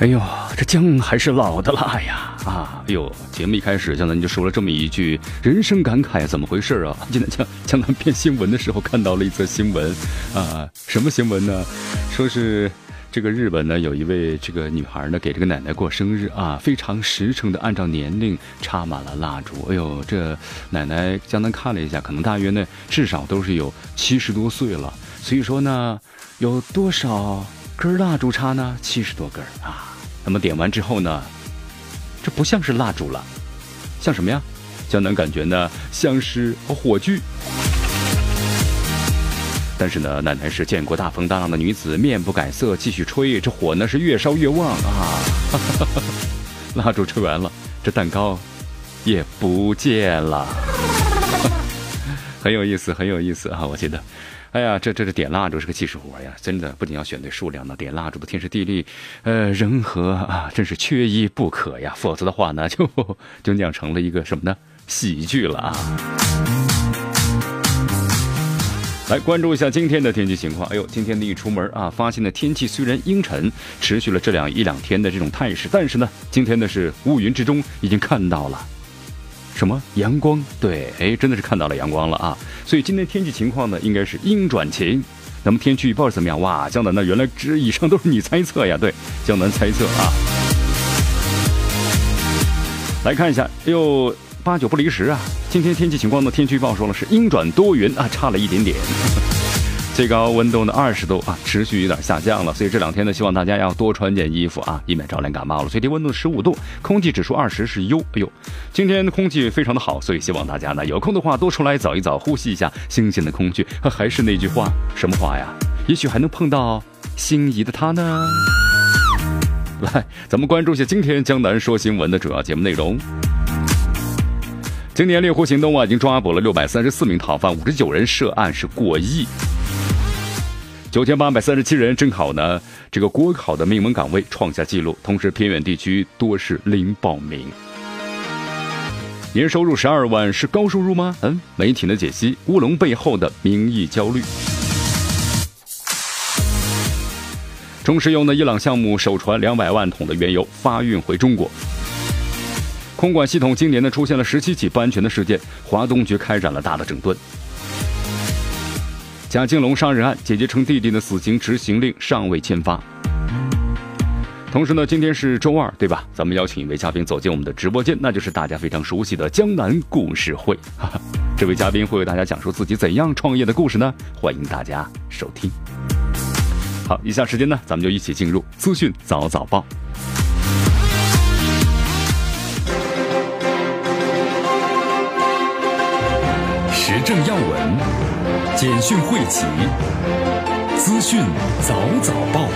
哎呦，这姜还是老的辣呀！啊，哎呦，节目一开始，江南就说了这么一句人生感慨，怎么回事啊？今天江江南编新闻的时候看到了一则新闻，啊，什么新闻呢？说是这个日本呢有一位这个女孩呢给这个奶奶过生日啊，非常实诚的按照年龄插满了蜡烛。哎呦，这奶奶江南看了一下，可能大约呢至少都是有七十多岁了。所以说呢，有多少根蜡烛插呢？七十多根啊。那么点完之后呢，这不像是蜡烛了，像什么呀？江南感觉呢，像是火炬。但是呢，奶奶是见过大风大浪的女子，面不改色，继续吹，这火呢是越烧越旺啊！蜡烛吹完了，这蛋糕也不见了，很有意思，很有意思啊！我觉得。哎呀，这这这点蜡烛是个技术活呀！真的，不仅要选对数量呢，点蜡烛的天时地利，呃，人和啊，真是缺一不可呀。否则的话呢，就就酿成了一个什么呢？喜剧了啊！来关注一下今天的天气情况。哎呦，今天的一出门啊，发现的天气虽然阴沉，持续了这两一两天的这种态势，但是呢，今天的是乌云之中已经看到了。什么阳光？对，哎，真的是看到了阳光了啊！所以今天天气情况呢，应该是阴转晴。那么天气预报是怎么样？哇，江南那原来这以上都是你猜测呀？对，江南猜测啊。来看一下，哎呦，八九不离十啊！今天天气情况呢，天气预报说了是阴转多云啊，差了一点点。最高温度呢二十度啊，持续有点下降了，所以这两天呢，希望大家要多穿件衣服啊，以免着凉感冒了。最低温度十五度，空气指数二十是优。哎呦，今天的空气非常的好，所以希望大家呢有空的话多出来走一走，呼吸一下新鲜的空气。还是那句话，什么话呀？也许还能碰到心仪的他呢。来，咱们关注一下今天江南说新闻的主要节目内容。今年猎狐行动啊，已经抓捕了六百三十四名逃犯，五十九人涉案是过亿。九千八百三十七人正好呢，这个国考的命门岗位创下纪录，同时偏远地区多是零报名。年收入十二万是高收入吗？嗯，媒体的解析：乌龙背后的民意焦虑。中石油呢，伊朗项目首船两百万桶的原油发运回中国。空管系统今年呢出现了十七起不安全的事件，华东局开展了大的整顿。贾静龙杀人案，姐姐称弟弟的死刑执行令尚未签发。同时呢，今天是周二，对吧？咱们邀请一位嘉宾走进我们的直播间，那就是大家非常熟悉的江南故事会。这位嘉宾会为大家讲述自己怎样创业的故事呢？欢迎大家收听。好，以下时间呢，咱们就一起进入资讯早早报。时政要闻。简讯汇集，资讯早早报。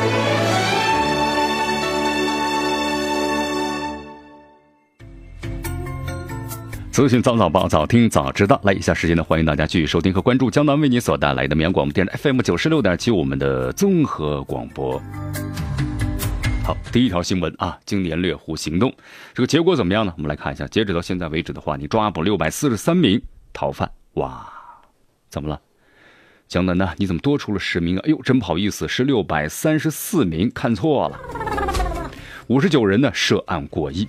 资讯早早报，早听早知道。来，以下时间呢，欢迎大家继续收听和关注江南为你所带来的绵阳广播电台 FM 九十六点七，我们的综合广播。好，第一条新闻啊，今年猎狐行动，这个结果怎么样呢？我们来看一下，截止到现在为止的话，你抓捕六百四十三名逃犯，哇，怎么了？江南呢？你怎么多出了十名啊？哎呦，真不好意思，是六百三十四名，看错了。五十九人呢，涉案过亿。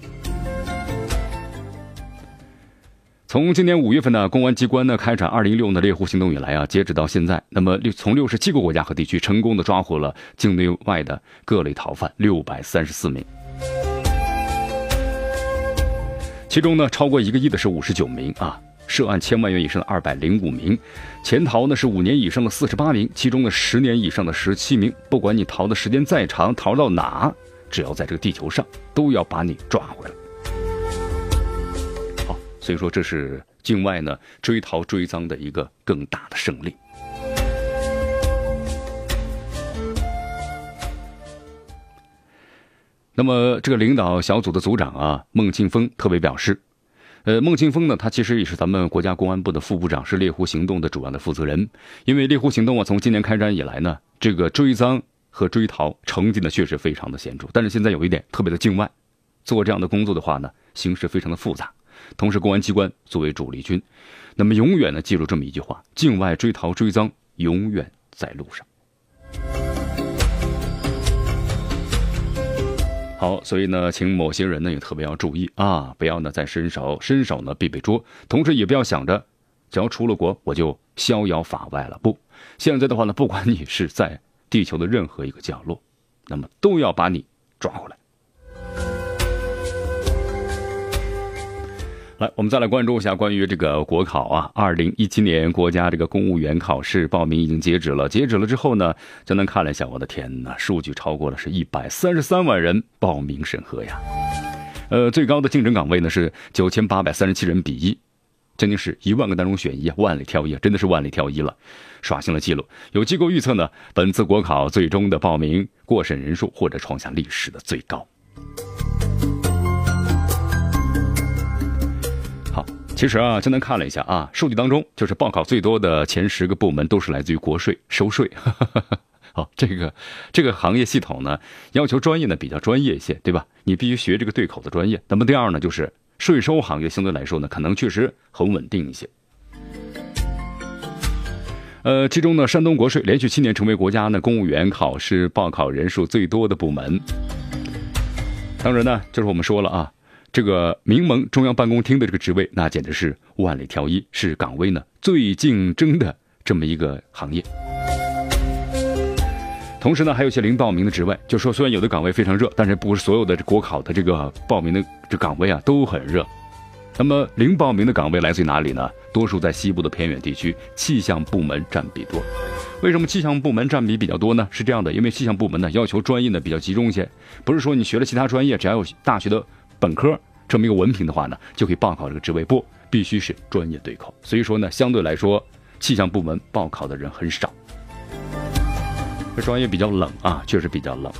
从今年五月份呢，公安机关呢开展二零一六的猎狐行动以来啊，截止到现在，那么六从六十七个国家和地区成功的抓获了境内外的各类逃犯六百三十四名，其中呢，超过一个亿的是五十九名啊。涉案千万元以上的二百零五名，潜逃呢是五年以上的四十八名，其中的十年以上的十七名。不管你逃的时间再长，逃到哪，只要在这个地球上，都要把你抓回来。好，所以说，这是境外呢追逃追赃的一个更大的胜利。那么，这个领导小组的组长啊，孟庆峰特别表示，呃，孟庆峰呢，他其实也是咱们国家公安部的副部长，是猎狐行动的主要的负责人。因为猎狐行动啊，从今年开展以来呢，这个追赃和追逃成绩呢，确实非常的显著。但是现在有一点特别的境外，做这样的工作的话呢，形势非常的复杂。同时，公安机关作为主力军，那么永远呢记住这么一句话：境外追逃追赃永远在路上。好，所以呢，请某些人呢也特别要注意啊，不要呢再伸手伸手呢必被捉，同时也不要想着只要出了国我就逍遥法外了。不，现在的话呢，不管你是在地球的任何一个角落，那么都要把你抓回来。来，我们再来关注一下关于这个国考啊，二零一七年国家这个公务员考试报名已经截止了。截止了之后呢，江南看了一下，我的天哪，数据超过了是一百三十三万人报名审核呀。呃，最高的竞争岗位呢是九千八百三十七人比一，将近是一万个当中选一，万里挑一，真的是万里挑一了，刷新了记录。有机构预测呢，本次国考最终的报名过审人数或者创下历史的最高。其实啊，江南看了一下啊，数据当中就是报考最多的前十个部门都是来自于国税收税。好，这个这个行业系统呢，要求专业呢比较专业一些，对吧？你必须学这个对口的专业。那么第二呢，就是税收行业相对来说呢，可能确实很稳定一些。呃，其中呢，山东国税连续七年成为国家呢公务员考试报考人数最多的部门。当然呢，就是我们说了啊。这个民盟中央办公厅的这个职位，那简直是万里挑一，是岗位呢最竞争的这么一个行业。同时呢，还有一些零报名的职位，就说虽然有的岗位非常热，但是不是所有的国考的这个报名的这岗位啊都很热。那么零报名的岗位来自于哪里呢？多数在西部的偏远地区，气象部门占比多。为什么气象部门占比比较多呢？是这样的，因为气象部门呢要求专业呢比较集中一些，不是说你学了其他专业，只要有大学的。本科这么一个文凭的话呢，就可以报考这个职位，不必须是专业对口。所以说呢，相对来说，气象部门报考的人很少。这专业比较冷啊，确实比较冷。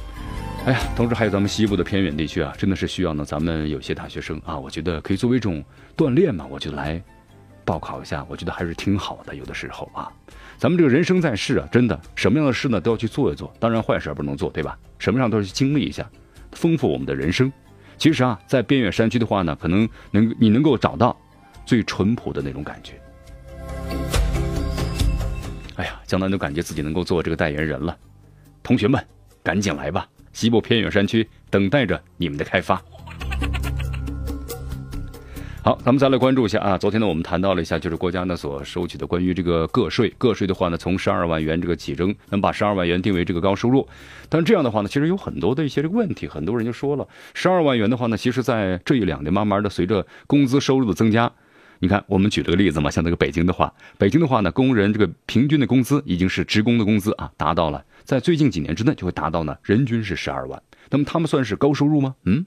哎呀，同时还有咱们西部的偏远地区啊，真的是需要呢，咱们有些大学生啊，我觉得可以作为一种锻炼嘛，我就来报考一下，我觉得还是挺好的。有的时候啊，咱们这个人生在世啊，真的什么样的事呢都要去做一做，当然坏事不能做，对吧？什么上都要去经历一下，丰富我们的人生。其实啊，在边远山区的话呢，可能能你能够找到最淳朴的那种感觉。哎呀，江南都感觉自己能够做这个代言人了。同学们，赶紧来吧！西部偏远山区等待着你们的开发。好，咱们再来关注一下啊。昨天呢，我们谈到了一下，就是国家呢所收取的关于这个个税，个税的话呢，从十二万元这个起征，能把十二万元定为这个高收入。但这样的话呢，其实有很多的一些这个问题，很多人就说了，十二万元的话呢，其实在这一两年慢慢的随着工资收入的增加，你看我们举了个例子嘛，像那个北京的话，北京的话呢，工人这个平均的工资已经是职工的工资啊，达到了在最近几年之内就会达到呢人均是十二万，那么他们算是高收入吗？嗯。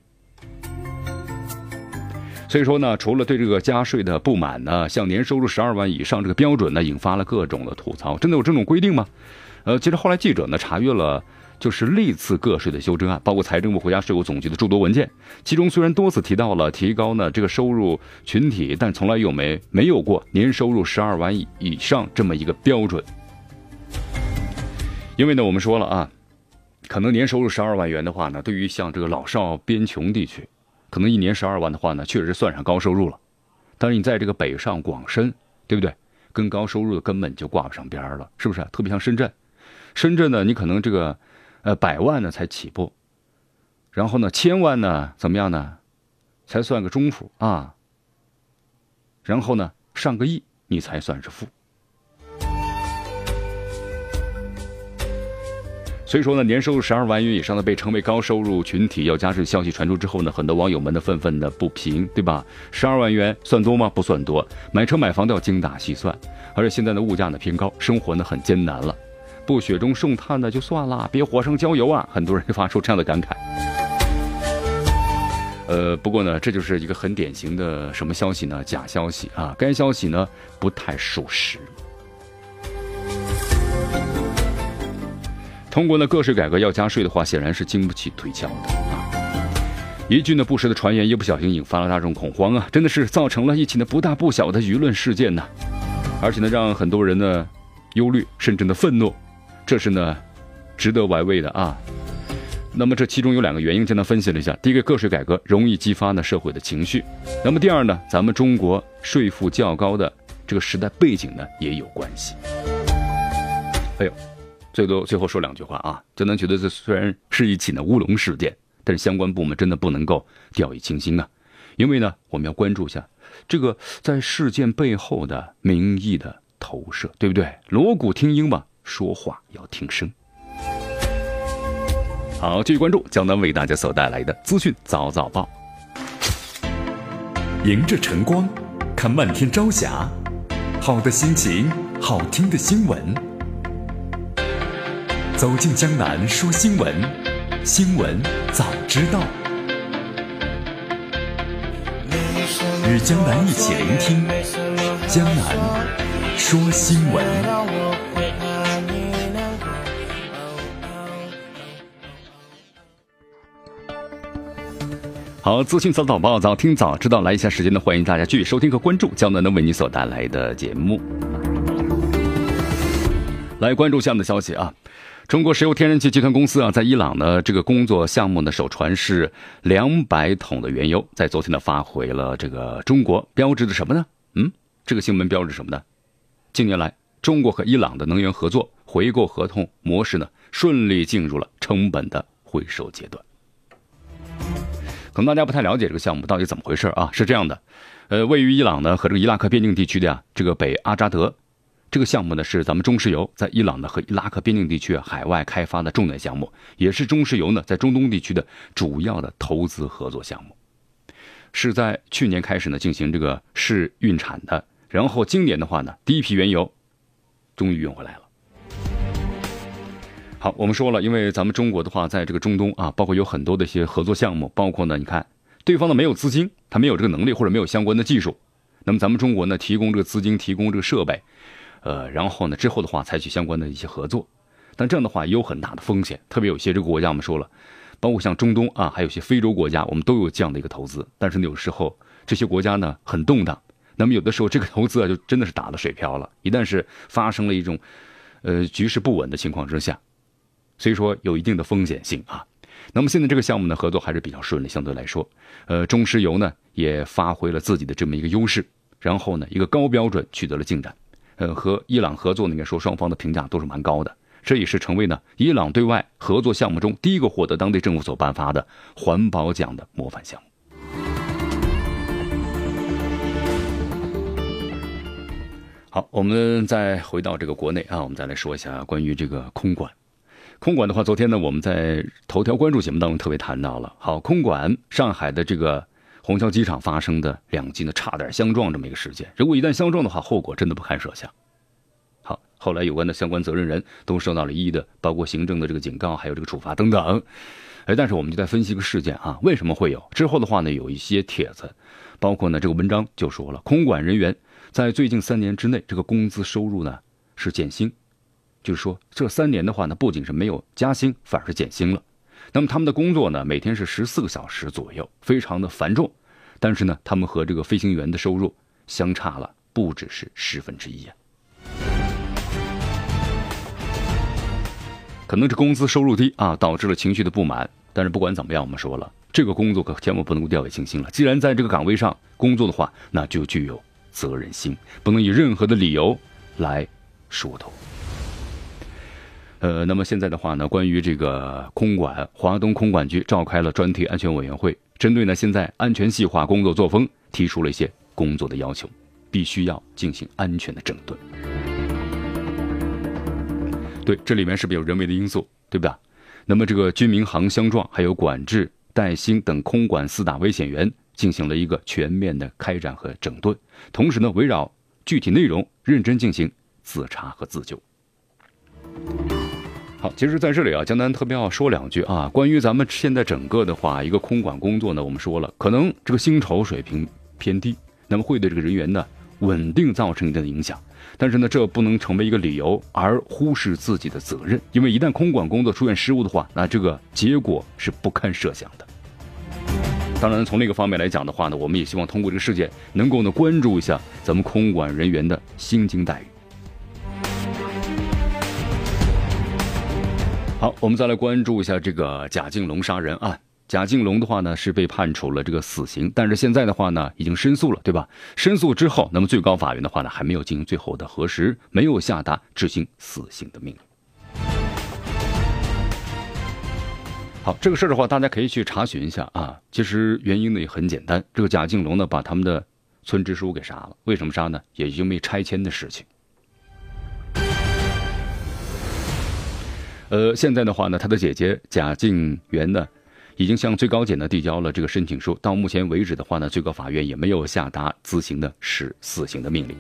所以说呢，除了对这个加税的不满呢，像年收入十二万以上这个标准呢，引发了各种的吐槽。真的有这种规定吗？呃，其实后来记者呢查阅了，就是历次个税的修正案，包括财政部、国家税务总局的诸多文件，其中虽然多次提到了提高呢这个收入群体，但从来又没没有过年收入十二万以以上这么一个标准。因为呢，我们说了啊，可能年收入十二万元的话呢，对于像这个老少边穷地区。可能一年十二万的话呢，确实算上高收入了。但是你在这个北上广深，对不对？跟高收入的根本就挂不上边了，是不是？特别像深圳，深圳呢，你可能这个，呃，百万呢才起步，然后呢，千万呢怎么样呢？才算个中富啊。然后呢，上个亿你才算是富。所以说呢，年收入十二万元以上的被称为高收入群体要加税消息传出之后呢，很多网友们的愤愤的不平，对吧？十二万元算多吗？不算多，买车买房都要精打细算，而且现在的物价呢偏高，生活呢很艰难了，不雪中送炭的就算了，别火上浇油啊！很多人就发出这样的感慨。呃，不过呢，这就是一个很典型的什么消息呢？假消息啊！该消息呢不太属实。通过呢个税改革要加税的话，显然是经不起推敲的啊！一句呢不实的传言，一不小心引发了大众恐慌啊！真的是造成了一起呢不大不小的舆论事件呢，而且呢让很多人呢忧虑，甚至呢愤怒，这是呢值得玩味的啊！那么这其中有两个原因，简单分析了一下：第一个，个税改革容易激发呢社会的情绪；那么第二呢，咱们中国税负较高的这个时代背景呢也有关系。哎呦！最多最后说两句话啊，江南觉得这虽然是一起呢乌龙事件，但是相关部门真的不能够掉以轻心啊，因为呢我们要关注一下这个在事件背后的民意的投射，对不对？锣鼓听音嘛，说话要听声。好，继续关注江南为大家所带来的资讯早早报。迎着晨光，看漫天朝霞，好的心情，好听的新闻。走进江南说新闻，新闻早知道。与江南一起聆听江南说新闻。好，资讯早早报，早听早知道。来一下时间呢，欢迎大家继续收听和关注江南能为你所带来的节目。来关注下面的消息啊。中国石油天然气集团公司啊，在伊朗呢这个工作项目呢，首船是两百桶的原油，在昨天呢发回了这个中国，标志着什么呢？嗯，这个新闻标志什么呢？近年来，中国和伊朗的能源合作回购合同模式呢，顺利进入了成本的回收阶段。可能大家不太了解这个项目到底怎么回事啊？是这样的，呃，位于伊朗呢和这个伊拉克边境地区的呀，这个北阿扎德。这个项目呢是咱们中石油在伊朗的和伊拉克边境地区海外开发的重点项目，也是中石油呢在中东地区的主要的投资合作项目，是在去年开始呢进行这个试运产的，然后今年的话呢第一批原油终于运回来了。好，我们说了，因为咱们中国的话在这个中东啊，包括有很多的一些合作项目，包括呢你看对方呢没有资金，他没有这个能力或者没有相关的技术，那么咱们中国呢提供这个资金，提供这个设备。呃，然后呢，之后的话采取相关的一些合作，但这样的话也有很大的风险，特别有些这个国家我们说了，包括像中东啊，还有些非洲国家，我们都有这样的一个投资，但是呢，有时候这些国家呢很动荡，那么有的时候这个投资啊就真的是打了水漂了，一旦是发生了一种呃局势不稳的情况之下，所以说有一定的风险性啊。那么现在这个项目呢合作还是比较顺利，相对来说，呃，中石油呢也发挥了自己的这么一个优势，然后呢一个高标准取得了进展。呃，和伊朗合作，应该说双方的评价都是蛮高的。这也是成为呢伊朗对外合作项目中第一个获得当地政府所颁发的环保奖的模范项目。好，我们再回到这个国内啊，我们再来说一下关于这个空管。空管的话，昨天呢我们在头条关注节目当中特别谈到了。好，空管上海的这个。虹桥机场发生的两机呢，差点相撞这么一个事件。如果一旦相撞的话，后果真的不堪设想。好，后来有关的相关责任人都受到了一一的，包括行政的这个警告，还有这个处罚等等。哎，但是我们就在分析个事件啊，为什么会有？之后的话呢，有一些帖子，包括呢这个文章就说了，空管人员在最近三年之内，这个工资收入呢是减薪，就是说这三年的话呢，不仅是没有加薪，反而是减薪了。那么他们的工作呢，每天是十四个小时左右，非常的繁重，但是呢，他们和这个飞行员的收入相差了不只是十分之一呀。可能这工资收入低啊，导致了情绪的不满。但是不管怎么样，我们说了，这个工作可千万不能够掉以轻心了。既然在这个岗位上工作的话，那就具有责任心，不能以任何的理由来疏头。呃，那么现在的话呢，关于这个空管，华东空管局召开了专题安全委员会，针对呢现在安全细化工作作风，提出了一些工作的要求，必须要进行安全的整顿。对，这里面是不是有人为的因素，对吧？那么这个军民航相撞，还有管制、带薪等空管四大危险源，进行了一个全面的开展和整顿，同时呢，围绕具体内容认真进行自查和自救。其实在这里啊，江南特别要说两句啊，关于咱们现在整个的话，一个空管工作呢，我们说了，可能这个薪酬水平偏低，那么会对这个人员呢稳定造成一定的影响。但是呢，这不能成为一个理由而忽视自己的责任，因为一旦空管工作出现失误的话，那这个结果是不堪设想的。当然，从另一个方面来讲的话呢，我们也希望通过这个事件，能够呢关注一下咱们空管人员的薪金待遇。好，我们再来关注一下这个贾静龙杀人案。贾静龙的话呢是被判处了这个死刑，但是现在的话呢已经申诉了，对吧？申诉之后，那么最高法院的话呢还没有进行最后的核实，没有下达执行死刑的命令。好，这个事儿的话，大家可以去查询一下啊。其实原因呢也很简单，这个贾静龙呢把他们的村支书给杀了，为什么杀呢？也因为拆迁的事情。呃，现在的话呢，他的姐姐贾静媛呢。已经向最高检呢递交了这个申请书，到目前为止的话呢，最高法院也没有下达执行的是死刑的命令。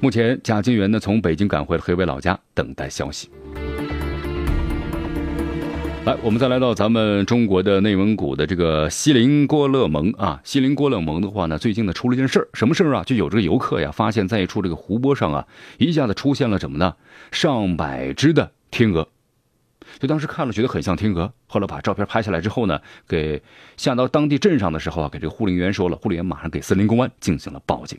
目前贾静媛呢从北京赶回了黑威老家，等待消息。来，我们再来到咱们中国的内蒙古的这个锡林郭勒盟啊，锡林郭勒盟的话呢，最近呢出了一件事儿，什么事儿啊？就有这个游客呀，发现在一处这个湖泊上啊，一下子出现了什么呢？上百只的天鹅，就当时看了觉得很像天鹅，后来把照片拍下来之后呢，给下到当地镇上的时候啊，给这个护林员说了，护林员马上给森林公安进行了报警，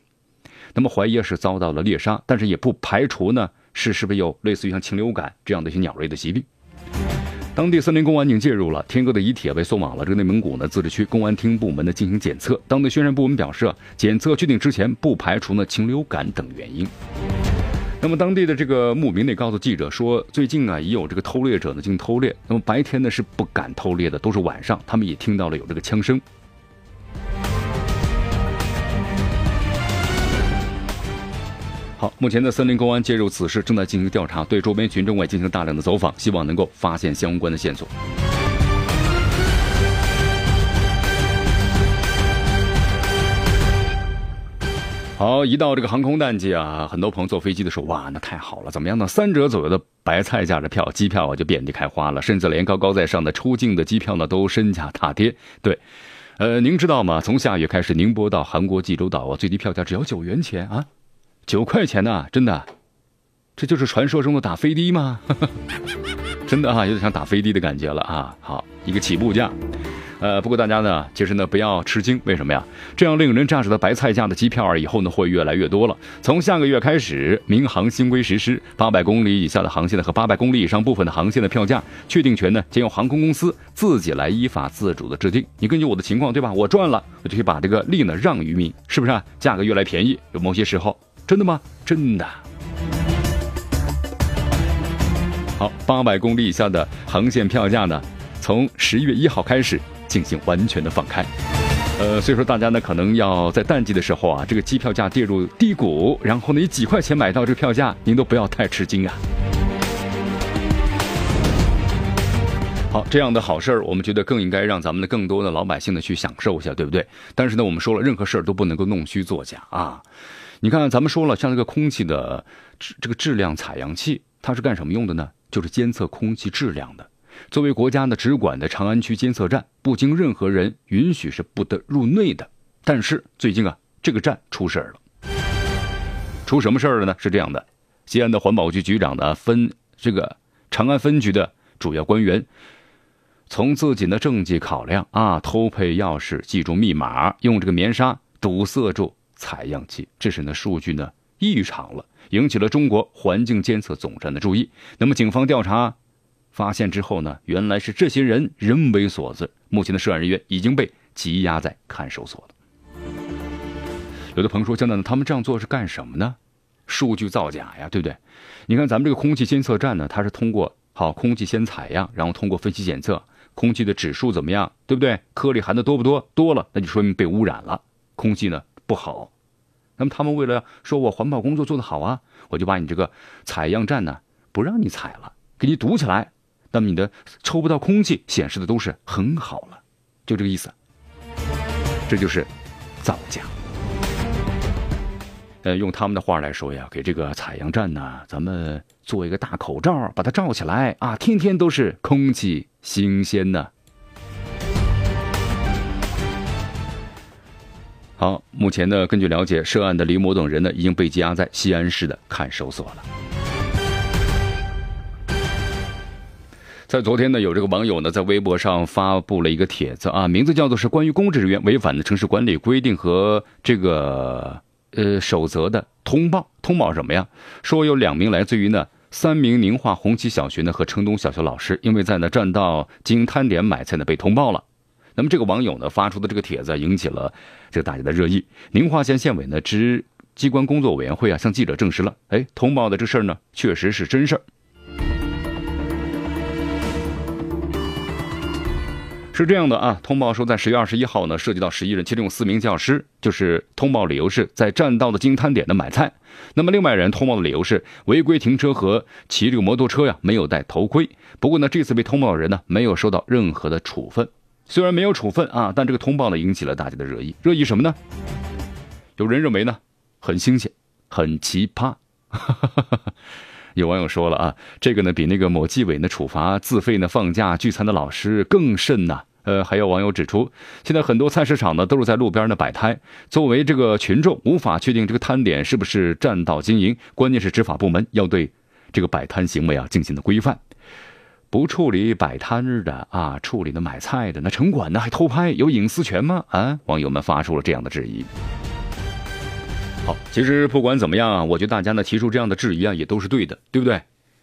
那么怀疑是遭到了猎杀，但是也不排除呢是是不是有类似于像禽流感这样的一些鸟类的疾病。当地森林公安已经介入了，天哥的遗体也被送往了这个内蒙古呢自治区公安厅部门呢进行检测。当地宣传部门表示，检测确定之前不排除呢禽流感等原因。那么当地的这个牧民呢告诉记者说，最近啊已有这个偷猎者呢进行偷猎，那么白天呢是不敢偷猎的，都是晚上，他们也听到了有这个枪声。好，目前的森林公安介入此事，正在进行调查，对周边群众也进行大量的走访，希望能够发现相关的线索。好，一到这个航空淡季啊，很多朋友坐飞机的时候，哇，那太好了，怎么样呢？三折左右的白菜价的票，机票啊就遍地开花了，甚至连高高在上的出境的机票呢都身价大跌。对，呃，您知道吗？从下月开始，宁波到韩国济州岛啊，最低票价只要九元钱啊。九块钱呢，真的，这就是传说中的打飞的吗？真的啊，有点像打飞的的感觉了啊。好，一个起步价，呃，不过大家呢，其实呢不要吃惊，为什么呀？这样令人咋舌的白菜价的机票啊，以后呢会越来越多了。从下个月开始，民航新规实施，八百公里以下的航线呢和八百公里以上部分的航线的票价确定权呢，将由航空公司自己来依法自主的制定。你根据我的情况，对吧？我赚了，我就可以把这个利呢让于民，是不是？啊？价格越来便宜，有某些时候。真的吗？真的。好，八百公里以下的航线票价呢，从十一月一号开始进行完全的放开。呃，所以说大家呢可能要在淡季的时候啊，这个机票价跌入低谷，然后呢你几块钱买到这个票价，您都不要太吃惊啊。好，这样的好事儿，我们觉得更应该让咱们的更多的老百姓呢去享受一下，对不对？但是呢，我们说了，任何事儿都不能够弄虚作假啊。你看，咱们说了，像这个空气的这个质量采样器，它是干什么用的呢？就是监测空气质量的。作为国家的直管的长安区监测站，不经任何人允许是不得入内的。但是最近啊，这个站出事儿了。出什么事儿了呢？是这样的，西安的环保局局长呢分这个长安分局的主要官员，从自己的政绩考量啊，偷配钥匙、记住密码，用这个棉纱堵塞住。采样器，这时呢数据呢异常了，引起了中国环境监测总站的注意。那么警方调查发现之后呢，原来是这些人人为所致。目前的涉案人员已经被羁押在看守所了。有的朋友说：“江南，他们这样做是干什么呢？数据造假呀，对不对？你看咱们这个空气监测站呢，它是通过好空气先采样，然后通过分析检测空气的指数怎么样，对不对？颗粒含的多不多？多了，那就说明被污染了。空气呢？”不好，那么他们为了说我环保工作做得好啊，我就把你这个采样站呢不让你采了，给你堵起来，那么你的抽不到空气显示的都是很好了，就这个意思。这就是造假。呃，用他们的话来说呀，给这个采样站呢，咱们做一个大口罩，把它罩起来啊，天天都是空气新鲜呢。好，目前呢，根据了解，涉案的李某等人呢，已经被羁押在西安市的看守所了。在昨天呢，有这个网友呢，在微博上发布了一个帖子啊，名字叫做是关于公职人员违反的城市管理规定和这个呃守则的通报。通报什么呀？说有两名来自于呢三名宁化红旗小学呢和城东小学老师，因为在呢占道经摊点买菜呢被通报了。那么这个网友呢发出的这个帖子引起了这个大家的热议。宁化县县委呢之机关工作委员会啊向记者证实了，哎，通报的这事儿呢确实是真事儿。是这样的啊，通报说在十月二十一号呢涉及到十一人，其中有四名教师，就是通报理由是在占道的经营摊点的买菜。那么另外人通报的理由是违规停车和骑这个摩托车呀没有戴头盔。不过呢这次被通报的人呢没有受到任何的处分。虽然没有处分啊，但这个通报呢引起了大家的热议。热议什么呢？有人认为呢，很新鲜，很奇葩。有网友说了啊，这个呢比那个某纪委呢处罚自费呢放假聚餐的老师更甚呐。呃，还有网友指出，现在很多菜市场呢都是在路边呢摆摊，作为这个群众无法确定这个摊点是不是占道经营，关键是执法部门要对这个摆摊行为啊进行的规范。不处理摆摊的啊，处理的买菜的，那城管呢还偷拍，有隐私权吗？啊，网友们发出了这样的质疑。好，其实不管怎么样啊，我觉得大家呢提出这样的质疑啊，也都是对的，对不对？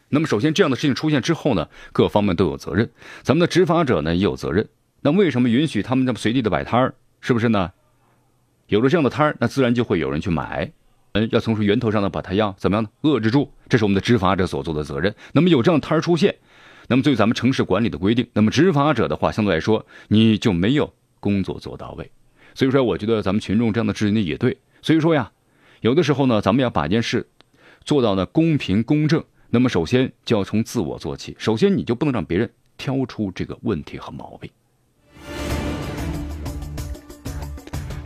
那么首先这样的事情出现之后呢，各方面都有责任，咱们的执法者呢也有责任。那为什么允许他们这么随地的摆摊儿？是不是呢？有了这样的摊儿，那自然就会有人去买。嗯，要从源头上呢把它要怎么样呢？遏制住，这是我们的执法者所做的责任。那么有这样的摊儿出现。那么，对咱们城市管理的规定，那么执法者的话，相对来说你就没有工作做到位。所以说，我觉得咱们群众这样的质疑呢也对。所以说呀，有的时候呢，咱们要把一件事做到呢公平公正，那么首先就要从自我做起。首先，你就不能让别人挑出这个问题和毛病。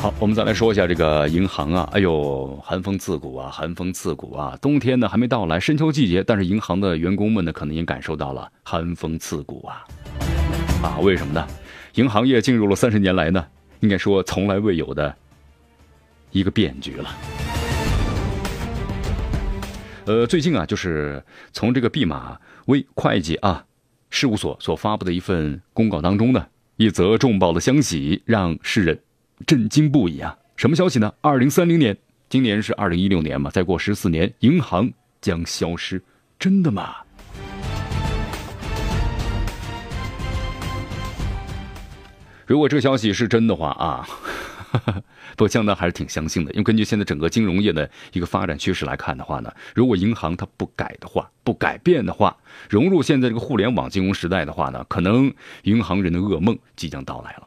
好，我们再来说一下这个银行啊，哎呦，寒风刺骨啊，寒风刺骨啊！冬天呢还没到来，深秋季节，但是银行的员工们呢，可能也感受到了寒风刺骨啊！啊，为什么呢？银行业进入了三十年来呢，应该说从来未有的一个变局了。呃，最近啊，就是从这个毕马威会计啊事务所所发布的一份公告当中呢，一则重磅的消息让世人。震惊不已啊！什么消息呢？二零三零年，今年是二零一六年嘛，再过十四年，银行将消失，真的吗？如果这消息是真的话啊，不，江南还是挺相信的，因为根据现在整个金融业的一个发展趋势来看的话呢，如果银行它不改的话，不改变的话，融入现在这个互联网金融时代的话呢，可能银行人的噩梦即将到来了。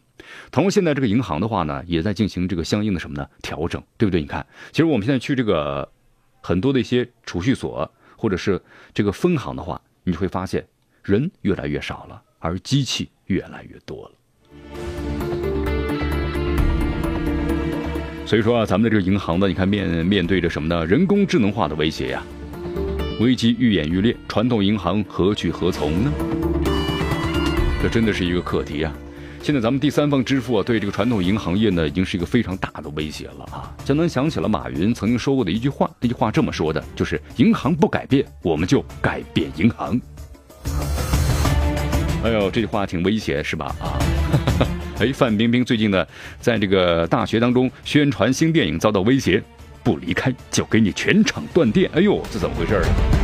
同时，现在这个银行的话呢，也在进行这个相应的什么呢？调整，对不对？你看，其实我们现在去这个很多的一些储蓄所或者是这个分行的话，你会发现人越来越少了，而机器越来越多了。所以说啊，咱们的这个银行呢，你看面面对着什么呢？人工智能化的威胁呀，危机愈演愈烈，传统银行何去何从呢？这真的是一个课题啊！现在咱们第三方支付啊，对这个传统银行业呢，已经是一个非常大的威胁了啊！就能想起了马云曾经说过的一句话，那句话这么说的，就是“银行不改变，我们就改变银行”。哎呦，这句话挺威胁是吧？啊，哎，范冰冰最近呢，在这个大学当中宣传新电影遭到威胁，不离开就给你全场断电。哎呦，这怎么回事啊？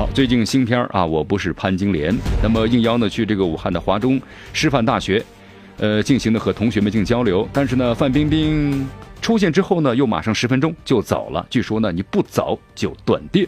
好，最近新片啊，我不是潘金莲。那么应邀呢去这个武汉的华中师范大学，呃，进行的和同学们进行交流。但是呢，范冰冰出现之后呢，又马上十分钟就走了。据说呢，你不走就断电。